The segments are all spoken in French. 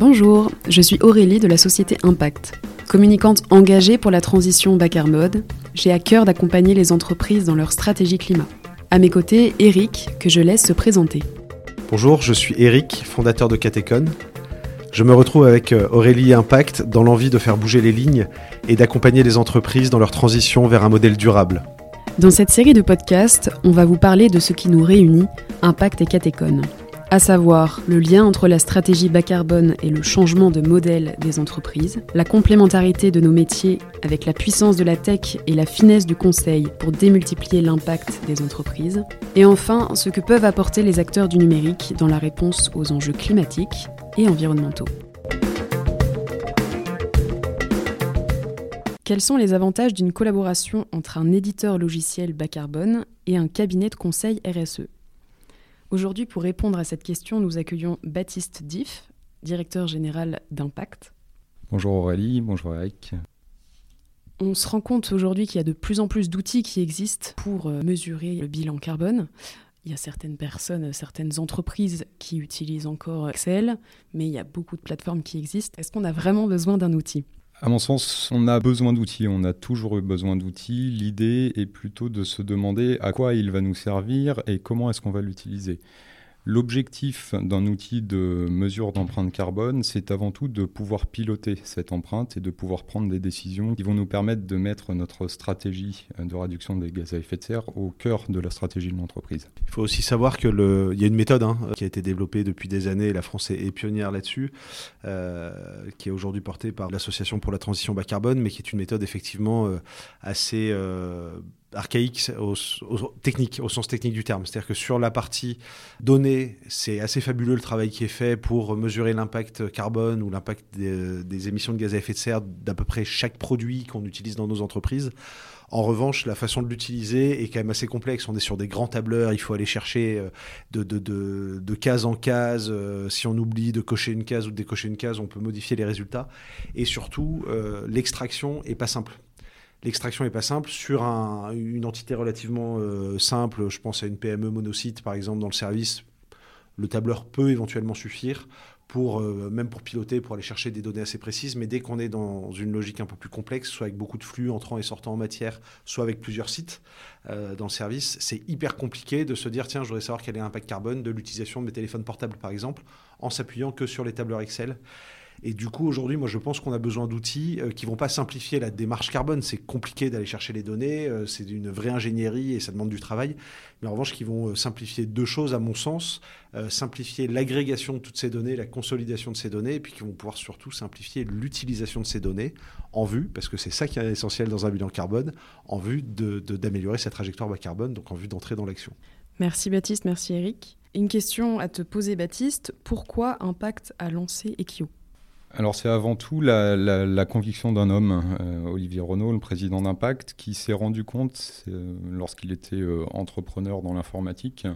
Bonjour, je suis Aurélie de la société Impact. Communicante engagée pour la transition bas carbone, j'ai à cœur d'accompagner les entreprises dans leur stratégie climat. À mes côtés, Eric, que je laisse se présenter. Bonjour, je suis Eric, fondateur de Catecon. Je me retrouve avec euh, Aurélie Impact dans l'envie de faire bouger les lignes et d'accompagner les entreprises dans leur transition vers un modèle durable. Dans cette série de podcasts, on va vous parler de ce qui nous réunit, Impact et Catecon à savoir le lien entre la stratégie bas carbone et le changement de modèle des entreprises, la complémentarité de nos métiers avec la puissance de la tech et la finesse du conseil pour démultiplier l'impact des entreprises, et enfin ce que peuvent apporter les acteurs du numérique dans la réponse aux enjeux climatiques et environnementaux. Quels sont les avantages d'une collaboration entre un éditeur logiciel bas carbone et un cabinet de conseil RSE Aujourd'hui, pour répondre à cette question, nous accueillons Baptiste Diff, directeur général d'Impact. Bonjour Aurélie, bonjour Eric. On se rend compte aujourd'hui qu'il y a de plus en plus d'outils qui existent pour euh, mesurer le bilan carbone. Il y a certaines personnes, certaines entreprises qui utilisent encore Excel, mais il y a beaucoup de plateformes qui existent. Est-ce qu'on a vraiment besoin d'un outil? À mon sens, on a besoin d'outils, on a toujours eu besoin d'outils. L'idée est plutôt de se demander à quoi il va nous servir et comment est-ce qu'on va l'utiliser. L'objectif d'un outil de mesure d'empreinte carbone, c'est avant tout de pouvoir piloter cette empreinte et de pouvoir prendre des décisions qui vont nous permettre de mettre notre stratégie de réduction des gaz à effet de serre au cœur de la stratégie de l'entreprise. Il faut aussi savoir qu'il y a une méthode hein, qui a été développée depuis des années, la France est pionnière là-dessus, euh, qui est aujourd'hui portée par l'Association pour la transition bas carbone, mais qui est une méthode effectivement euh, assez... Euh, archaïque au, technique, au sens technique du terme. C'est-à-dire que sur la partie données, c'est assez fabuleux le travail qui est fait pour mesurer l'impact carbone ou l'impact des, émissions de gaz à effet de serre d'à peu près chaque produit qu'on utilise dans nos entreprises. En revanche, la façon de l'utiliser est quand même assez complexe. On est sur des grands tableurs, il faut aller chercher euh, de, de, case en case. Euh, si on oublie de cocher une case ou de décocher une case, on peut modifier les résultats. Et surtout, euh, l'extraction est pas simple. L'extraction n'est pas simple. Sur une entité relativement euh, simple, je pense à une PME monosite par exemple dans le service, le tableur peut éventuellement suffire pour euh, même pour piloter, pour aller chercher des données assez précises. Mais dès qu'on est dans une logique un peu plus complexe, soit avec beaucoup de flux entrant et sortant en matière, soit avec plusieurs sites euh, dans le service, c'est hyper compliqué de se dire tiens, je voudrais savoir quel est l'impact carbone de l'utilisation de mes téléphones portables par exemple, en s'appuyant que sur les tableurs Excel. Et du coup, aujourd'hui, moi, je pense qu'on a besoin d'outils euh, qui vont pas simplifier la démarche carbone. C'est compliqué d'aller chercher les données, euh, c'est une vraie ingénierie et ça demande du travail. Mais en revanche, qui vont euh, simplifier deux choses, à mon sens. simplifier l'agrégation de toutes ces données, la consolidation de ces données, et puis qui vont pouvoir surtout simplifier l'utilisation de ces données en vue, parce que c'est ça qui est essentiel dans un bilan carbone, en vue d'améliorer de, sa trajectoire bas carbone, donc en vue d'entrer dans l'action. Merci Baptiste, merci Eric. Une question à te poser Baptiste, pourquoi Impact a lancé Equio? Alors c'est avant tout la, conviction d'un homme, euh, Olivier Renault, le président d'Impact, qui s'est rendu compte, euh, lorsqu'il était euh, entrepreneur dans l'informatique,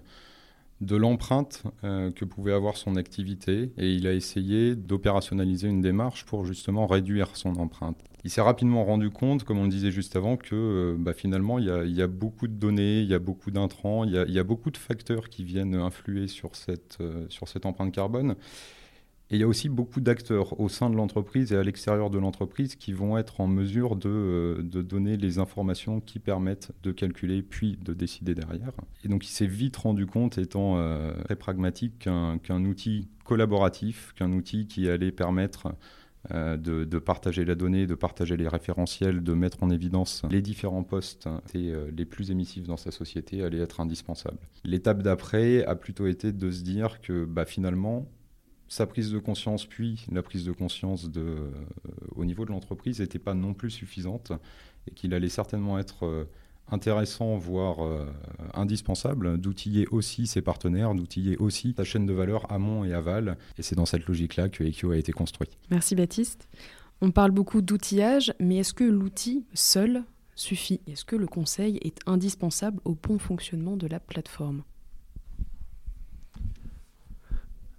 de l'empreinte que pouvait avoir son activité et il a essayé d'opérationnaliser une démarche pour justement réduire son empreinte. Il s'est rapidement rendu compte, comme on le disait juste avant, que bah, finalement il y, a, beaucoup de données, il y a beaucoup d'intrants, il, y a beaucoup de facteurs qui viennent influer sur cette, sur cette empreinte carbone. Et il y a aussi beaucoup d'acteurs au sein de l'entreprise et à l'extérieur de l'entreprise qui vont être en mesure de, euh, de, donner les informations qui permettent de calculer puis de décider derrière. Et donc il s'est vite rendu compte, étant euh, très pragmatique, qu'un outil collaboratif, qu'un outil qui allait permettre euh, de, de, partager la donnée, de partager les référentiels, de mettre en évidence les différents postes les plus émissifs dans sa société allait être indispensable. L'étape d'après a plutôt été de se dire que bah, finalement, sa prise de conscience, puis la prise de conscience euh, au niveau de l'entreprise n'était pas non plus suffisante et qu'il allait certainement être euh, intéressant, voire euh, indispensable, d'outiller aussi ses partenaires, d'outiller aussi sa chaîne de valeur amont et aval. Et c'est dans cette logique-là que Equio a été construit. Merci Baptiste. On parle beaucoup d'outillage, mais est-ce que l'outil seul suffit? Est-ce que le conseil est indispensable au bon fonctionnement de la plateforme?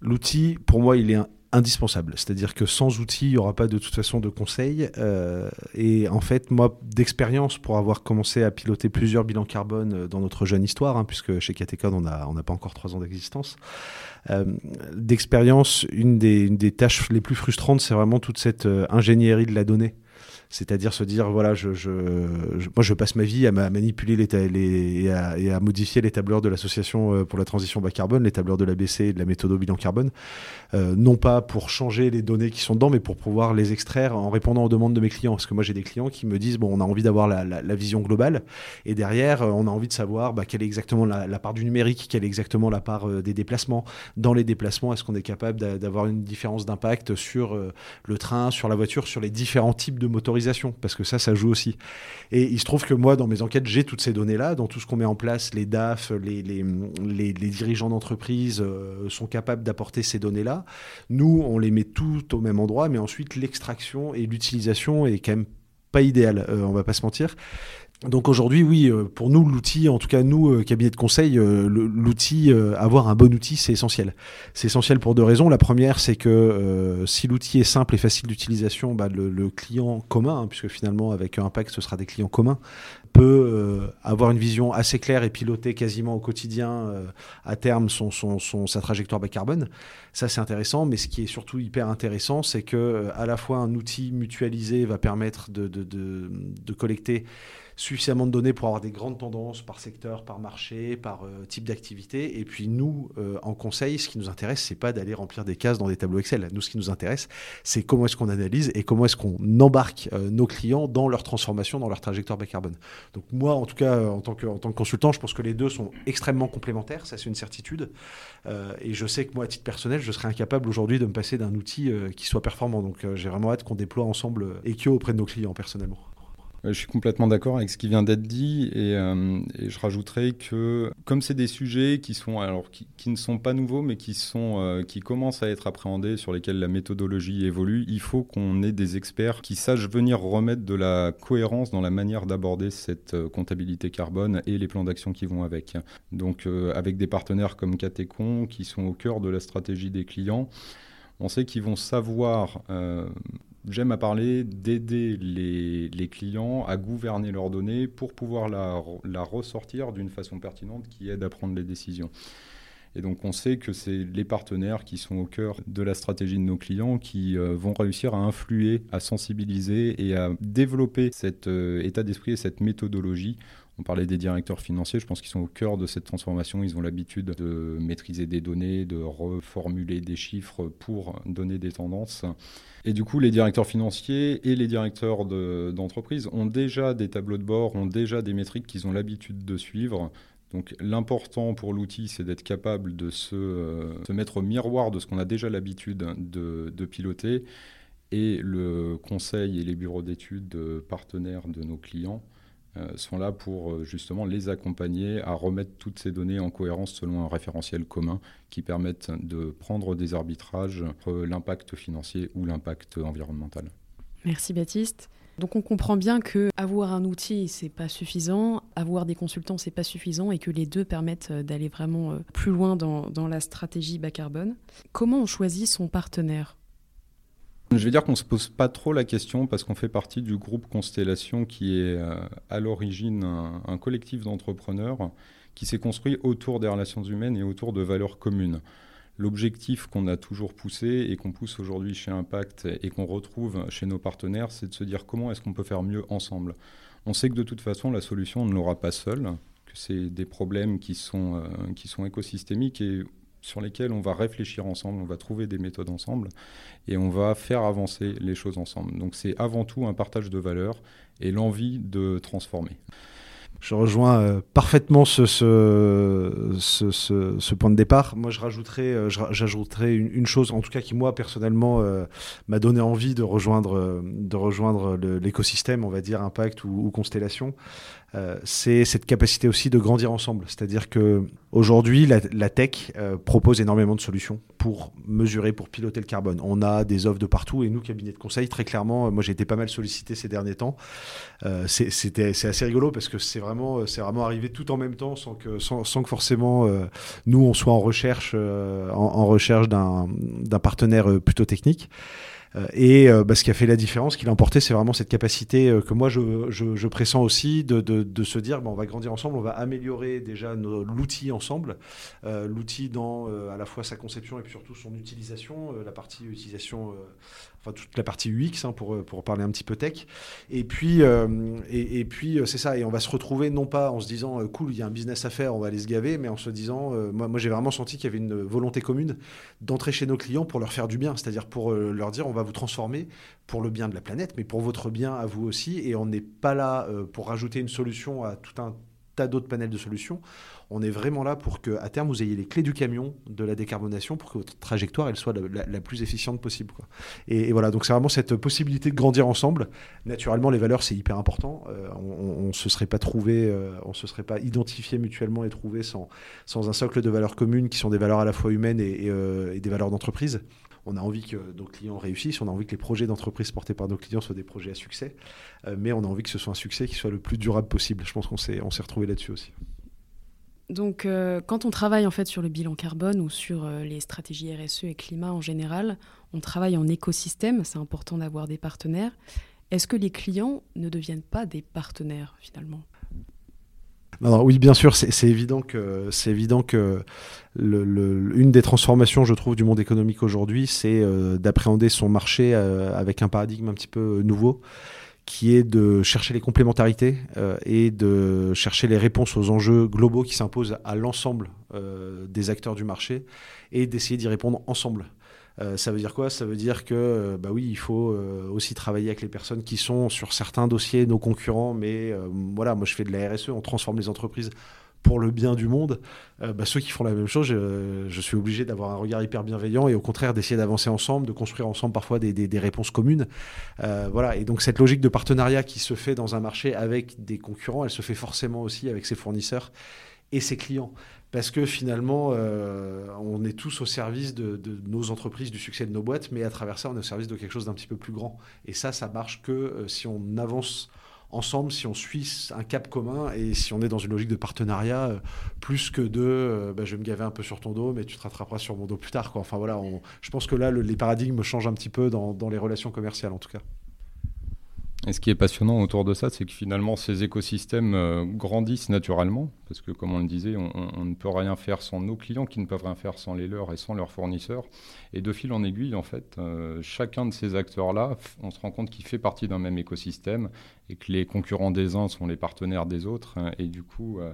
L'outil, pour moi, il est indispensable. C'est-à-dire que sans outils, il n'y aura pas de toute façon de conseil. Euh, et en fait, moi, d'expérience, pour avoir commencé à piloter plusieurs bilans carbone euh, dans notre jeune histoire, hein, puisque chez Catecon, on n'a pas encore trois ans d'existence, euh, d'expérience, une des, tâches les plus frustrantes, c'est vraiment toute cette ingénierie de la donnée c'est-à-dire se dire voilà, moi je passe ma vie à, manipuler les, et, à, modifier les tableurs de l'association euh, pour la transition bas carbone, les tableurs de l'ABC et de la méthode au bilan carbone, euh, non pas pour changer les données qui sont dedans, mais pour pouvoir les extraire en répondant aux demandes de mes clients. Parce que moi j'ai des clients qui me disent bon, on a envie d'avoir la, vision globale et derrière euh, on a envie de savoir bah, quelle est exactement la, la, part du numérique, quelle est exactement la part des déplacements. Dans les déplacements, est-ce qu'on est capable d'avoir une différence d'impact sur le train, sur la voiture, sur les différents types de motorisation parce que ça, ça joue aussi. Et il se trouve que moi, dans mes enquêtes, j'ai toutes ces données-là, dans tout ce qu'on met en place, les DAF, les, les, les, dirigeants d'entreprise euh, sont capables d'apporter ces données-là. Nous, on les met toutes au même endroit, mais ensuite, l'extraction et l'utilisation est quand même pas idéal, euh, on va pas se mentir. Donc aujourd'hui, oui, euh, pour nous, l'outil, en tout cas nous, euh, cabinet de conseil, euh, l'outil, avoir un bon outil, c'est essentiel. C'est essentiel pour deux raisons. La première, c'est que si l'outil est simple et facile d'utilisation, bah, le, client commun, hein, puisque finalement avec Impact, ce sera des clients communs, peut avoir une vision assez claire et piloter quasiment au quotidien à terme son, son, son, sa trajectoire bas carbone. Ça, c'est intéressant, mais ce qui est surtout hyper intéressant, c'est que à la fois un outil mutualisé va permettre de, de, de, de collecter suffisamment de données pour avoir des grandes tendances par secteur, par marché, par euh, type d'activité. Et puis nous, euh, en conseil, ce qui nous intéresse, c'est pas d'aller remplir des cases dans des tableaux Excel. Nous, ce qui nous intéresse, c'est comment est-ce qu'on analyse et comment est-ce qu'on embarque euh, nos clients dans leur transformation, dans leur trajectoire bas carbone. Donc moi, en tout cas, en tant que, consultant, je pense que les deux sont extrêmement complémentaires. Ça, c'est une certitude. et je sais que moi, à titre personnel, je serais incapable aujourd'hui de me passer d'un outil qui soit performant. Donc j'ai vraiment hâte qu'on déploie ensemble Equio auprès de nos clients personnellement. Je suis complètement d'accord avec ce qui vient d'être dit et, euh, je rajouterai que comme c'est des sujets qui sont alors qui, ne sont pas nouveaux mais qui sont euh, qui commencent à être appréhendés sur lesquels la méthodologie évolue, il faut qu'on ait des experts qui sachent venir remettre de la cohérence dans la manière d'aborder cette euh, comptabilité carbone et les plans d'action qui vont avec. Donc avec des partenaires comme Catecon qui sont au cœur de la stratégie des clients on sait qu'ils vont savoir j'aime à parler d'aider les, clients à gouverner leurs données pour pouvoir la, ressortir d'une façon pertinente qui aide à prendre les décisions. Et donc on sait que c'est les partenaires qui sont au cœur de la stratégie de nos clients qui euh, vont réussir à influer, à sensibiliser et à développer cet euh, état d'esprit et cette méthodologie on parlait des directeurs financiers, je pense qu'ils sont au cœur de cette transformation. Ils ont l'habitude de maîtriser des données, de reformuler des chiffres pour donner des tendances. Et du coup, les directeurs financiers et les directeurs d'entreprise ont déjà des tableaux de bord, ont déjà des métriques qu'ils ont l'habitude de suivre. Donc l'important pour l'outil, c'est d'être capable de se, euh, mettre au miroir de ce qu'on a déjà l'habitude de, piloter. Et le conseil et les bureaux d'études partenaires de nos clients sont là pour euh, justement les accompagner à remettre toutes ces données en cohérence selon un référentiel commun qui permette de prendre des arbitrages entre l'impact financier ou l'impact environnemental. Merci Baptiste. Donc on comprend bien que avoir un outil c'est pas suffisant, avoir des consultants c'est pas suffisant et que les deux permettent euh, d'aller vraiment plus loin dans, dans la stratégie bas carbone. Comment on choisit son partenaire? Je vais dire qu'on ne se pose pas trop la question parce qu'on fait partie du groupe Constellation qui est euh, à l'origine un, collectif d'entrepreneurs qui s'est construit autour des relations humaines et autour de valeurs communes. L'objectif qu'on a toujours poussé et qu'on pousse aujourd'hui chez Impact et qu'on retrouve chez nos partenaires, c'est de se dire comment est-ce qu'on peut faire mieux ensemble. On sait que de toute façon, la solution, on ne l'aura pas seule, que c'est des problèmes qui sont, euh, qui sont écosystémiques et sur lesquels on va réfléchir ensemble, on va trouver des méthodes ensemble et on va faire avancer les choses ensemble. Donc c'est avant tout un partage de valeurs et l'envie de transformer. Je rejoins euh, parfaitement ce, ce, ce, point de départ. Moi, je rajouterais, euh, j'ajouterais une, chose, en tout cas qui moi personnellement euh, m'a donné envie de rejoindre, de rejoindre l'écosystème, on va dire Impact ou, ou Constellation. Euh, c'est cette capacité aussi de grandir ensemble. C'est-à-dire que aujourd'hui, la, tech euh, propose énormément de solutions pour mesurer, pour piloter le carbone. On a des offres de partout et nous, cabinet de conseil, très clairement, moi j'ai été pas mal sollicité ces derniers temps. Euh, c'est assez rigolo parce que c'est vraiment, c'est vraiment arrivé tout en même temps sans que, sans, que forcément nous on soit en recherche, en, recherche d'un partenaire plutôt technique. Euh, et euh, bah, ce qui a fait la différence, qu'il a emporté, c'est vraiment cette capacité euh, que moi je, je, je pressens aussi de, de, de se dire, bah, on va grandir ensemble, on va améliorer déjà l'outil ensemble, l'outil dans à la fois sa conception et puis surtout son utilisation, la partie utilisation enfin toute la partie UX hein, pour, pour parler un petit peu tech. Et puis, et, et, puis c'est ça, et on va se retrouver non pas en se disant cool, il y a un business à faire, on va aller se gaver, mais en se disant, moi, moi j'ai vraiment senti qu'il y avait une volonté commune d'entrer chez nos clients pour leur faire du bien, c'est-à-dire pour leur dire on va vous transformer pour le bien de la planète, mais pour votre bien à vous aussi. Et on n'est pas là euh, pour rajouter une solution à tout un tas d'autres panels de solutions. On est vraiment là pour que, à terme, vous ayez les clés du camion de la décarbonation pour que votre trajectoire elle soit la, plus efficiente possible. Et, voilà, donc c'est vraiment cette possibilité de grandir ensemble. Naturellement, les valeurs, c'est hyper important. Euh, on ne se serait pas trouvé, euh, on se serait pas identifié mutuellement et trouvé sans, sans un socle de valeurs communes qui sont des valeurs à la fois humaines et, et des valeurs d'entreprise on a envie que nos clients réussissent, on a envie que les projets d'entreprise portés par nos clients soient des projets à succès, euh, mais on a envie que ce soit un succès qui soit le plus durable possible. Je pense qu'on s'est, retrouvé là-dessus aussi. Donc, euh, quand on travaille en fait sur le bilan carbone ou sur euh, les stratégies RSE et climat en général, on travaille en écosystème. C'est important d'avoir des partenaires. Est-ce que les clients ne deviennent pas des partenaires finalement? Oui, bien sûr, c'est évident que c'est des transformations, je trouve, du monde économique aujourd'hui, c'est euh, d'appréhender son marché euh, avec un paradigme un petit peu nouveau, qui est de chercher les complémentarités euh, et de chercher les réponses aux enjeux globaux qui s'imposent à l'ensemble des acteurs du marché et d'essayer d'y répondre ensemble. Euh, ça veut dire quoi? Ça veut dire que, euh, bah oui, il faut euh, aussi travailler avec les personnes qui sont sur certains dossiers nos concurrents, mais voilà, moi je fais de la RSE, on transforme les entreprises pour le bien du monde. Bah, ceux qui font la même chose, je, suis obligé d'avoir un regard hyper bienveillant et au contraire d'essayer d'avancer ensemble, de construire ensemble parfois des, des réponses communes. voilà, et donc cette logique de partenariat qui se fait dans un marché avec des concurrents, elle se fait forcément aussi avec ses fournisseurs et ses clients parce que finalement, euh, on est tous au service de, nos entreprises, du succès de nos boîtes, mais à travers ça, on est au service de quelque chose d'un petit peu plus grand. Et ça, ça marche que euh, si on avance ensemble, si on suit un cap commun et si on est dans une logique de partenariat, euh, plus que de bah, je vais me gaver un peu sur ton dos, mais tu te rattraperas sur mon dos plus tard. Enfin voilà, je pense que là, les paradigmes changent un petit peu dans les relations commerciales en tout cas. Et ce qui est passionnant autour de ça, c'est que finalement, ces écosystèmes euh, grandissent naturellement, parce que comme on le disait, on, ne peut rien faire sans nos clients, qui ne peuvent rien faire sans les leurs et sans leurs fournisseurs. Et de fil en aiguille, en fait, euh, chacun de ces acteurs-là, on se rend compte qu'il fait partie d'un même écosystème et que les concurrents des uns sont les partenaires des autres. Hein, et du coup, euh,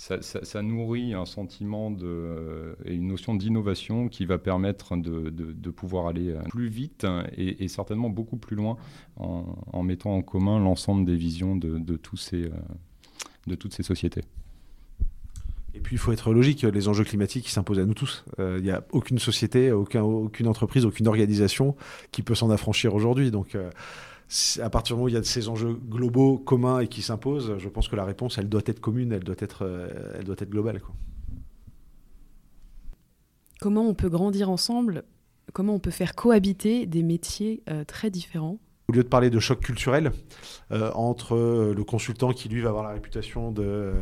ça, nourrit un sentiment euh, et une notion d'innovation qui va permettre de, pouvoir aller euh, plus vite et, certainement beaucoup plus loin en, mettant en commun l'ensemble des visions euh, de toutes ces sociétés. Et puis il faut être logique, les enjeux climatiques s'imposent à nous tous. Il n'y a aucune société, aucun, aucune entreprise, aucune organisation qui peut s'en affranchir aujourd'hui. Donc à partir du moment où il y a ces enjeux globaux communs et qui s'imposent, je pense que la réponse, elle doit être commune, elle doit être, euh, elle doit être globale. Comment on peut grandir ensemble? Comment on peut faire cohabiter des métiers euh, très différents? Au lieu de parler de choc culturel euh, entre le consultant qui lui va avoir la réputation de,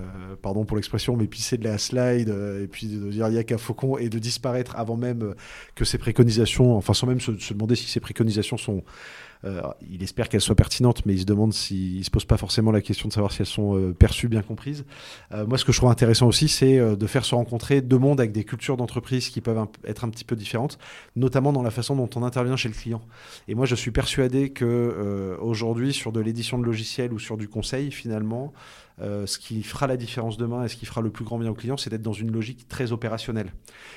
pardon pour l'expression, mais pisser de la slide et puis de dire il n'y a qu'un faucon et de disparaître avant même que ses préconisations, enfin sans même se, se demander si ses préconisations sont il espère qu'elles soient pertinentes, mais il se demande s'il ne se pose pas forcément la question de savoir si elles sont euh, perçues, bien comprises. Euh, moi, ce que je trouve intéressant aussi, c'est de faire se rencontrer deux mondes avec des cultures d'entreprise qui peuvent être un petit peu différentes, notamment dans la façon dont on intervient chez le client. Et moi, je suis persuadé que aujourd'hui, sur de l'édition de logiciels ou sur du conseil, finalement, euh, ce qui fera la différence demain et ce qui fera le plus grand bien au client, c'est d'être dans une logique très opérationnelle.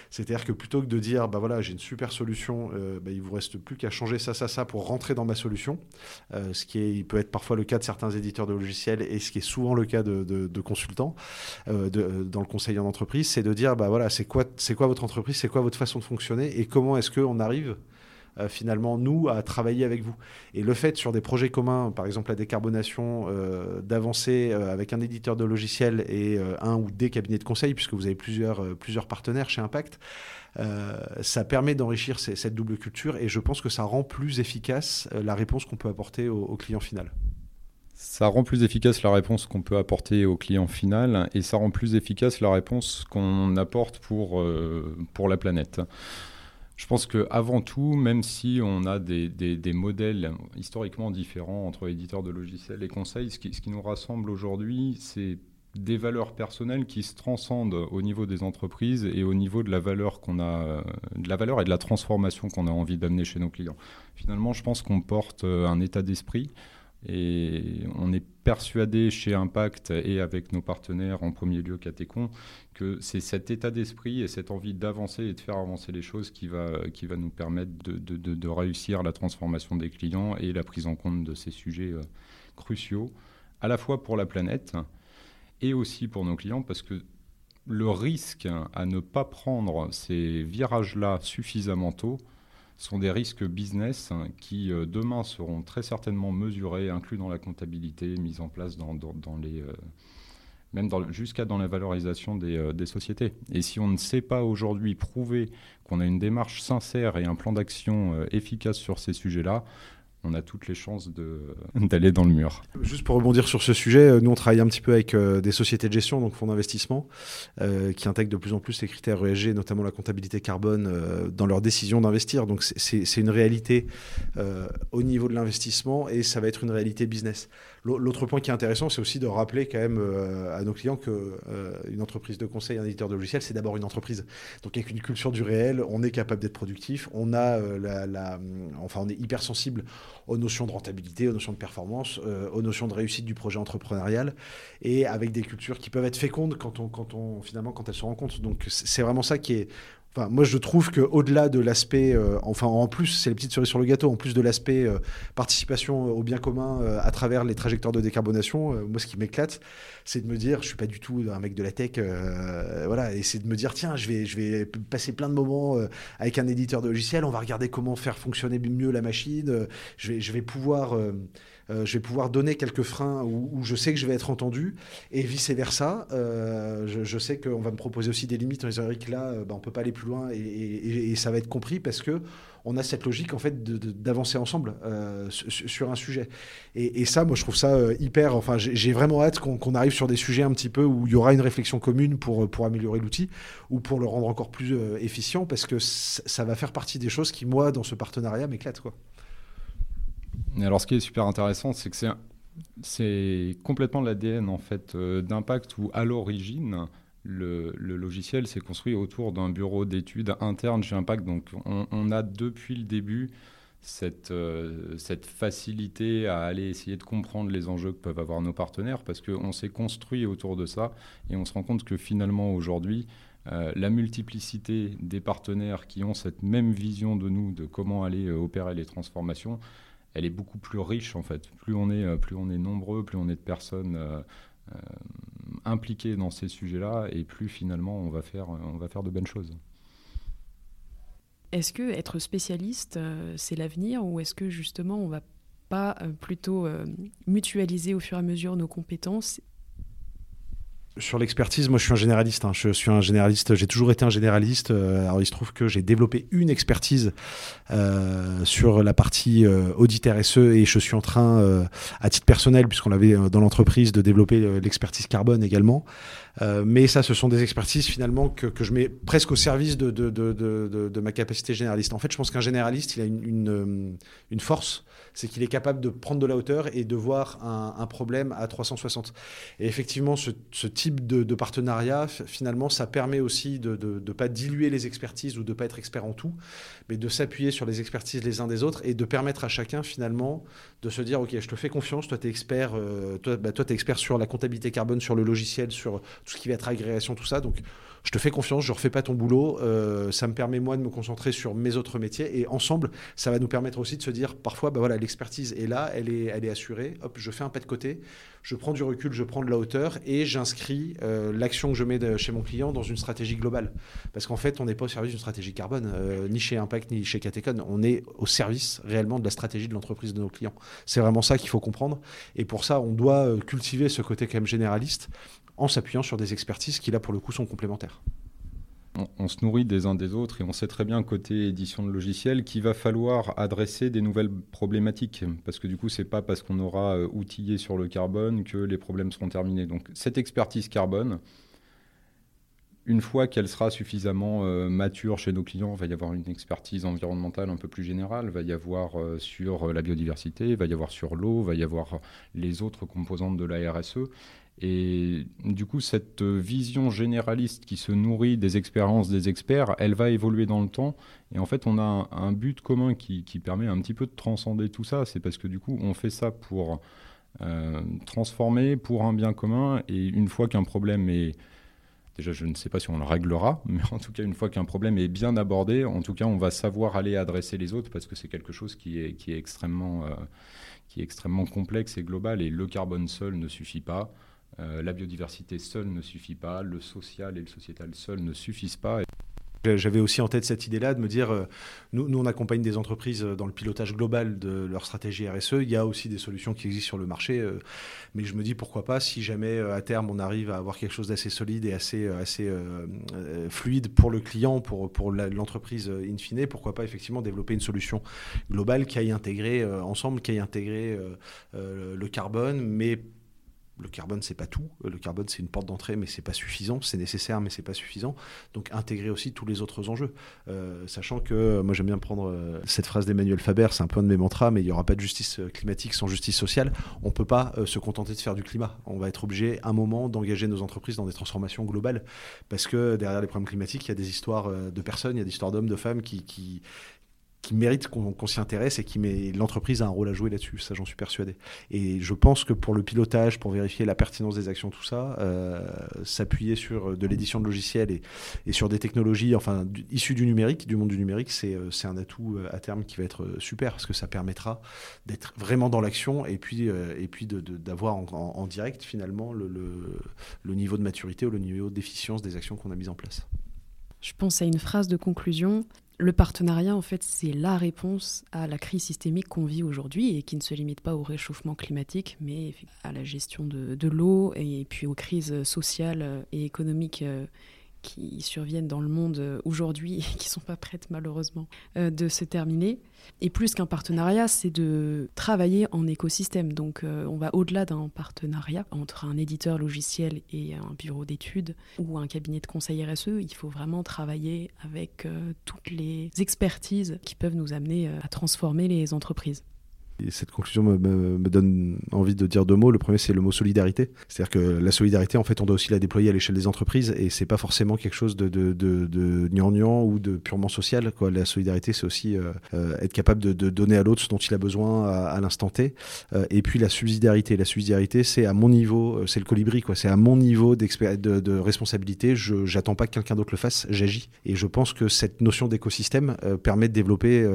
C'est-à-dire que plutôt que de dire, bah voilà, j'ai une super solution, euh, bah, il vous reste plus qu'à changer ça, ça, ça pour rentrer dans ma solution, euh, ce qui est, il peut être parfois le cas de certains éditeurs de logiciels et ce qui est souvent le cas de, de, consultants de, dans le conseil en entreprise, c'est de dire, bah voilà, c'est quoi, c'est quoi votre entreprise, c'est quoi votre façon de fonctionner et comment est-ce qu'on arrive euh, finalement, nous, à travailler avec vous. Et le fait sur des projets communs, par exemple la décarbonation, euh, d'avancer avec un éditeur de logiciels et un ou des cabinets de conseil, puisque vous avez plusieurs, plusieurs partenaires chez Impact, ça permet d'enrichir cette double culture et je pense que ça rend plus efficace la réponse qu'on peut apporter au client final. Ça rend plus efficace la réponse qu'on peut apporter au client final et ça rend plus efficace la réponse qu'on apporte pour, euh, pour la planète. Je pense qu'avant tout, même si on a des, modèles historiquement différents entre éditeurs de logiciels et conseils, ce qui, ce qui nous rassemble aujourd'hui, c'est des valeurs personnelles qui se transcendent au niveau des entreprises et au niveau de la valeur qu'on a, de la valeur et de la transformation qu'on a envie d'amener chez nos clients. Finalement, je pense qu'on porte un état d'esprit et on est persuadé chez Impact et avec nos partenaires, en premier lieu Catecon, que c'est cet état d'esprit et cette envie d'avancer et de faire avancer les choses qui va, qui va nous permettre de, de, de, réussir la transformation des clients et la prise en compte de ces sujets euh, cruciaux, à la fois pour la planète et aussi pour nos clients, parce que le risque à ne pas prendre ces virages-là suffisamment tôt, sont des risques business hein, qui euh, demain seront très certainement mesurés, inclus dans la comptabilité, mis en place dans, les euh, même jusqu'à dans la valorisation euh, des, sociétés. Et si on ne sait pas aujourd'hui prouver qu'on a une démarche sincère et un plan d'action efficace sur ces sujets-là, on a toutes les chances d'aller dans le mur. Juste pour rebondir sur ce sujet, euh, nous on travaille un petit peu avec euh, des sociétés de gestion, donc fonds d'investissement, euh, qui intègrent de plus en plus les critères ESG, notamment la comptabilité carbone, dans leur décision d'investir. Donc c'est une réalité au niveau de l'investissement et ça va être une réalité business. L'autre point qui est intéressant, c'est aussi de rappeler quand même à nos clients qu'une entreprise de conseil, un éditeur de logiciel, c'est d'abord une entreprise. Donc avec une culture du réel, on est capable d'être productif, on a la, enfin on est hypersensible aux notions de rentabilité, aux notions de performance, euh, aux notions de réussite du projet entrepreneurial, et avec des cultures qui peuvent être fécondes quand on, quand on, finalement, quand elles se rencontrent. Donc c'est vraiment ça qui est Enfin, moi, je trouve qu'au-delà de l'aspect, euh, enfin, en plus, c'est les petites cerises sur le gâteau, en plus de l'aspect euh, participation au bien commun euh, à travers les trajectoires de décarbonation, moi, ce qui m'éclate, c'est de me dire, je suis pas du tout un mec de la tech, voilà, et c'est de me dire, tiens, je vais, je vais passer plein de moments avec un éditeur de logiciel, on va regarder comment faire fonctionner mieux la machine, je vais, je vais pouvoir euh, je vais pouvoir donner quelques freins où, je sais que je vais être entendu, et vice-versa. Euh, je, sais qu'on va me proposer aussi des limites en disant, Eric, là, euh, bah, on peut pas aller plus loin, et, ça va être compris parce que on a cette logique en fait d'avancer ensemble sur un sujet. Et, ça, moi, je trouve ça hyper. Enfin, j'ai vraiment hâte qu'on arrive sur des sujets un petit peu où il y aura une réflexion commune pour, pour améliorer l'outil ou pour le rendre encore plus efficient, parce que ça va faire partie des choses qui, moi, dans ce partenariat, m'éclatent. Alors, ce qui est super intéressant, c'est que c'est complètement l'ADN en fait euh, d'impact où à l'origine le, logiciel s'est construit autour d'un bureau d'études interne chez Impact. Donc on, a depuis le début cette, euh, cette facilité à aller essayer de comprendre les enjeux que peuvent avoir nos partenaires parce qu'on s'est construit autour de ça et on se rend compte que finalement aujourd'hui euh, la multiplicité des partenaires qui ont cette même vision de nous, de comment aller opérer les transformations, elle est beaucoup plus riche en fait. Plus on est, euh, plus on est nombreux, plus on est de personnes euh, euh, impliquées dans ces sujets-là, et plus finalement on va faire, on va faire de bonnes choses. Est-ce que être spécialiste, c'est l'avenir, ou est-ce que justement on va pas plutôt mutualiser au fur et à mesure nos compétences sur l'expertise, moi je suis un généraliste. Hein. Je suis un généraliste, j'ai toujours été un généraliste. Euh, alors il se trouve que j'ai développé une expertise euh, sur la partie euh, audit RSE et je suis en train, à titre personnel, puisqu'on l'avait dans l'entreprise, de développer l'expertise carbone également. mais ça, ce sont des expertises finalement que, je mets presque au service de, ma capacité généraliste. En fait, je pense qu'un généraliste, il a une, force c'est qu'il est capable de prendre de la hauteur et de voir un, problème à 360. Et effectivement, ce, type de, partenariat, finalement, ça permet aussi de ne pas diluer les expertises ou de ne pas être expert en tout, mais de s'appuyer sur les expertises les uns des autres et de permettre à chacun, finalement, de se dire, OK, je te fais confiance, toi, tu es expert, euh, toi, bah, toi, es expert sur la comptabilité carbone, sur le logiciel, sur tout ce qui va être agrégation, tout ça. Donc, je te fais confiance, je refais pas ton boulot, euh, ça me permet moi de me concentrer sur mes autres métiers et ensemble, ça va nous permettre aussi de se dire parfois, bah voilà, l'expertise est là, elle est assurée, hop, je fais un pas de côté, je prends du recul, je prends de la hauteur et j'inscris euh, l'action que je mets de, chez mon client dans une stratégie globale. Parce qu'en fait, on n'est pas au service d'une stratégie carbone, euh, ni chez Impact, ni chez Catecon. On est au service réellement de la stratégie de l'entreprise de nos clients. C'est vraiment ça qu'il faut comprendre. Et pour ça, on doit euh, cultiver ce côté quand même généraliste en s'appuyant sur des expertises qui, là, pour le coup, sont complémentaires on, se nourrit des uns des autres et on sait très bien côté édition de logiciels qu'il va falloir adresser des nouvelles problématiques parce que du coup c'est pas parce qu'on aura euh, outillé sur le carbone que les problèmes seront terminés. Donc cette expertise carbone, une fois qu'elle sera suffisamment euh, mature chez nos clients, il va y avoir une expertise environnementale un peu plus générale, va y avoir euh, sur la biodiversité, va y avoir sur l'eau, il va y avoir les autres composantes de la RSE. Et du coup, cette vision généraliste qui se nourrit des expériences des experts, elle va évoluer dans le temps. Et en fait, on a un, but commun qui, permet un petit peu de transcender tout ça. C'est parce que du coup, on fait ça pour euh, transformer, pour un bien commun. Et une fois qu'un problème est... Déjà, je ne sais pas si on le réglera, mais en tout cas, une fois qu'un problème est bien abordé, en tout cas, on va savoir aller adresser les autres parce que c'est quelque chose qui est, qui est, extrêmement, euh, qui est extrêmement complexe et global. Et le carbone seul ne suffit pas. Euh, la biodiversité seule ne suffit pas, le social et le sociétal seul ne suffisent pas. J'avais aussi en tête cette idée-là de me dire, euh, nous, nous, on accompagne des entreprises dans le pilotage global de leur stratégie RSE. Il y a aussi des solutions qui existent sur le marché, euh, mais je me dis pourquoi pas, si jamais à terme on arrive à avoir quelque chose d'assez solide et assez, assez fluide pour le client, pour, pour l'entreprise in fine, pourquoi pas effectivement développer une solution globale qui aille intégrer ensemble, qui aille intégrer le carbone, mais le carbone, c'est pas tout. Le carbone, c'est une porte d'entrée, mais c'est pas suffisant. C'est nécessaire, mais c'est pas suffisant. Donc, intégrer aussi tous les autres enjeux. Euh, sachant que, euh, moi, j'aime bien prendre euh, cette phrase d'Emmanuel Faber, c'est un peu un de mes mantras, mais il n'y aura pas de justice climatique sans justice sociale. On peut pas se contenter de faire du climat. On va être obligé, un moment, d'engager nos entreprises dans des transformations globales. Parce que derrière les problèmes climatiques, il y a des histoires de personnes, il y a des histoires d'hommes, de femmes qui, qui mérite qu'on s'y intéresse et qui met l'entreprise a un rôle à jouer là-dessus. Ça, j'en suis persuadé. Et je pense que pour le pilotage, pour vérifier la pertinence des actions, tout ça, euh, s'appuyer sur de l'édition de logiciels et, sur des technologies, enfin, issues du numérique, du monde du numérique, c'est euh, un atout euh, à terme qui va être super parce que ça permettra d'être vraiment dans l'action et puis, d'avoir en, direct finalement le, le, le niveau de maturité ou le niveau d'efficience des actions qu'on a mises en place. Je pense à une phrase de conclusion. Le partenariat, en fait, c'est la réponse à la crise systémique qu'on vit aujourd'hui et qui ne se limite pas au réchauffement climatique, mais à la gestion de, de l'eau et puis aux crises sociales et économiques euh, qui surviennent dans le monde euh, aujourd'hui et qui ne sont pas prêtes malheureusement euh, de se terminer. Et plus qu'un partenariat, c'est de travailler en écosystème. Donc euh, on va au-delà d'un partenariat entre un éditeur logiciel et un bureau d'études ou un cabinet de conseil RSE. Il faut vraiment travailler avec toutes les expertises qui peuvent nous amener à transformer les entreprises cette conclusion me, donne envie de dire deux mots. Le premier, c'est le mot solidarité. C'est-à-dire que la solidarité, en fait, on doit aussi la déployer à l'échelle des entreprises et c'est pas forcément quelque chose de, de, ou de purement social. La solidarité, c'est aussi euh, euh, être capable de, donner à l'autre ce dont il a besoin à, l'instant T. Euh, et puis la subsidiarité. La subsidiarité, c'est à mon niveau, c'est le colibri. C'est à mon niveau de, responsabilité. Je j'attends pas que quelqu'un d'autre le fasse, j'agis. Et je pense que cette notion d'écosystème permet de développer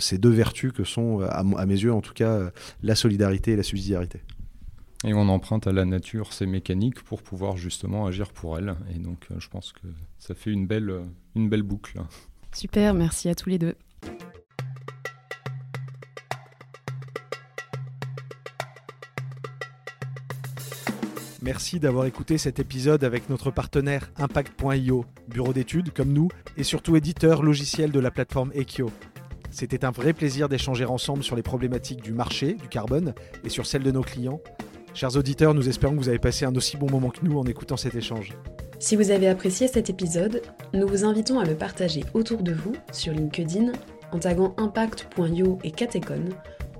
ces deux vertus que sont, à, à mes yeux, en tout cas euh, la solidarité et la subsidiarité. Et on emprunte à la nature ces mécaniques pour pouvoir justement agir pour elle. Et donc euh, je pense que ça fait une belle, euh, une belle boucle. Super, merci à tous les deux. Merci d'avoir écouté cet épisode avec notre partenaire Impact.io, bureau d'études comme nous, et surtout éditeur logiciel de la plateforme Ekio. C'était un vrai plaisir d'échanger ensemble sur les problématiques du marché, du carbone, et sur celles de nos clients. Chers auditeurs, nous espérons que vous avez passé un aussi bon moment que nous en écoutant cet échange. Si vous avez apprécié cet épisode, nous vous invitons à le partager autour de vous sur LinkedIn en taguant impact.io et Catecon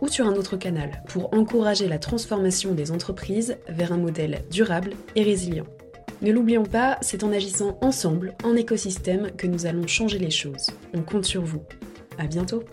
ou sur un autre canal pour encourager la transformation des entreprises vers un modèle durable et résilient. Ne l'oublions pas, c'est en agissant ensemble, en écosystème, que nous allons changer les choses. On compte sur vous. À bientôt